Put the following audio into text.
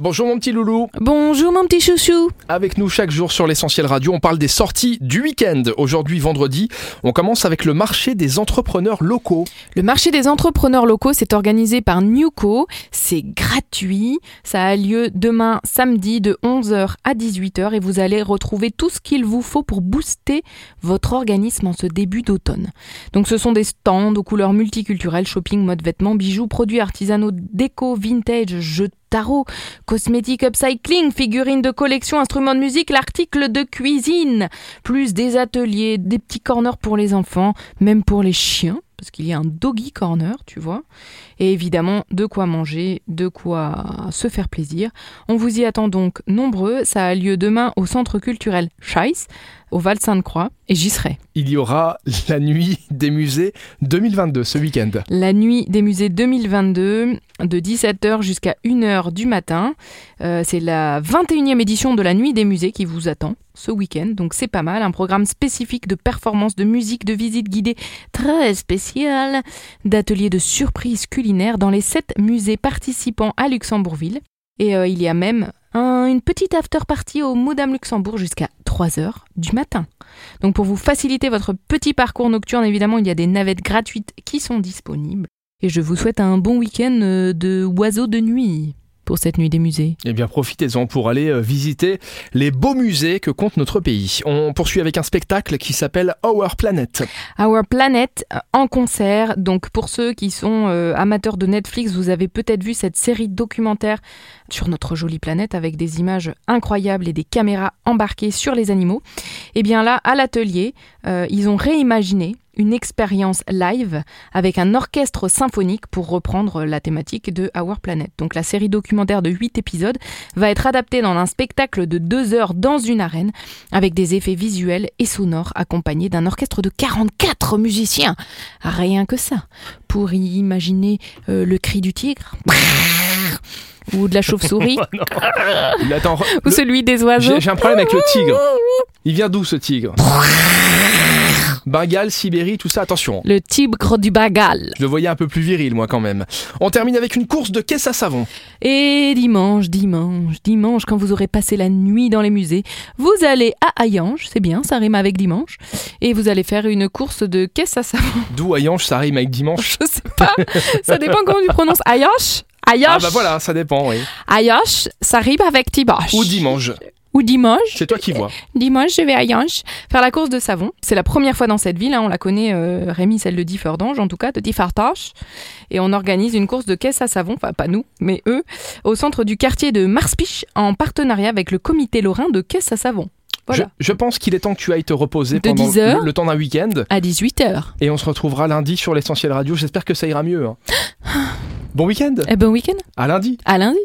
Bonjour mon petit loulou. Bonjour mon petit chouchou. Avec nous chaque jour sur l'essentiel radio, on parle des sorties du week-end. Aujourd'hui vendredi, on commence avec le marché des entrepreneurs locaux. Le marché des entrepreneurs locaux, c'est organisé par Newco. C'est gratuit. Ça a lieu demain samedi de 11h à 18h et vous allez retrouver tout ce qu'il vous faut pour booster votre organisme en ce début d'automne. Donc ce sont des stands aux couleurs multiculturelles, shopping, mode vêtements, bijoux, produits artisanaux, déco, vintage, jeux tarot, cosmétiques upcycling, figurines de collection, instruments de musique, l'article de cuisine, plus des ateliers, des petits corners pour les enfants, même pour les chiens, parce qu'il y a un doggy corner, tu vois, et évidemment de quoi manger, de quoi se faire plaisir. On vous y attend donc nombreux, ça a lieu demain au centre culturel Scheiss, au Val Sainte-Croix, et j'y serai. Il y aura la nuit des musées 2022 ce week-end. La nuit des musées 2022, de 17h jusqu'à 1h du matin. Euh, c'est la 21e édition de la nuit des musées qui vous attend ce week-end, donc c'est pas mal. Un programme spécifique de performance, de musique, de visite guidée très spécial, d'ateliers de surprises culinaires dans les sept musées participants à Luxembourgville. Et euh, il y a même une petite after party au Moudam Luxembourg jusqu'à 3h du matin. Donc pour vous faciliter votre petit parcours nocturne, évidemment, il y a des navettes gratuites qui sont disponibles. Et je vous souhaite un bon week-end euh, de oiseaux de nuit pour cette nuit des musées. Eh bien, profitez-en pour aller euh, visiter les beaux musées que compte notre pays. On poursuit avec un spectacle qui s'appelle Our Planet. Our Planet euh, en concert. Donc, pour ceux qui sont euh, amateurs de Netflix, vous avez peut-être vu cette série documentaire sur notre jolie planète avec des images incroyables et des caméras embarquées sur les animaux. Eh bien là, à l'atelier, ils ont réimaginé une expérience live avec un orchestre symphonique pour reprendre la thématique de Our Planet. Donc la série documentaire de 8 épisodes va être adaptée dans un spectacle de 2 heures dans une arène avec des effets visuels et sonores accompagnés d'un orchestre de 44 musiciens. Rien que ça. Pour y imaginer euh, le cri du tigre ou de la chauve-souris ou celui des oiseaux. J'ai un problème avec le tigre. Il vient d'où ce tigre? Bengale, Sibérie, tout ça, attention. Le tigre du Bengale. Je le voyais un peu plus viril, moi, quand même. On termine avec une course de caisse à savon. Et dimanche, dimanche, dimanche, quand vous aurez passé la nuit dans les musées, vous allez à Hayange, c'est bien, ça rime avec dimanche, et vous allez faire une course de caisse à savon. D'où Hayange, ça rime avec dimanche Je sais pas, ça dépend comment tu prononces. Hayange? Hayange. Ah bah voilà, ça dépend, oui. Hayange, ça rime avec dimanche. Ou dimanche ou dimanche. C'est toi qui vois. Dimanche, je vais à Yanche faire la course de savon. C'est la première fois dans cette ville. Hein. on la connaît, euh, Rémi, celle de Differdange, en tout cas, de Differdange. Et on organise une course de caisse à savon, enfin pas nous, mais eux, au centre du quartier de Marspiche, en partenariat avec le comité lorrain de caisse à savon. Voilà. Je, pense qu'il est temps que tu ailles te reposer pendant le, temps d'un week-end. À 18h. Et on se retrouvera lundi sur l'essentiel radio. J'espère que ça ira mieux. Hein. bon week-end. Et eh, bon week-end. À lundi. À lundi.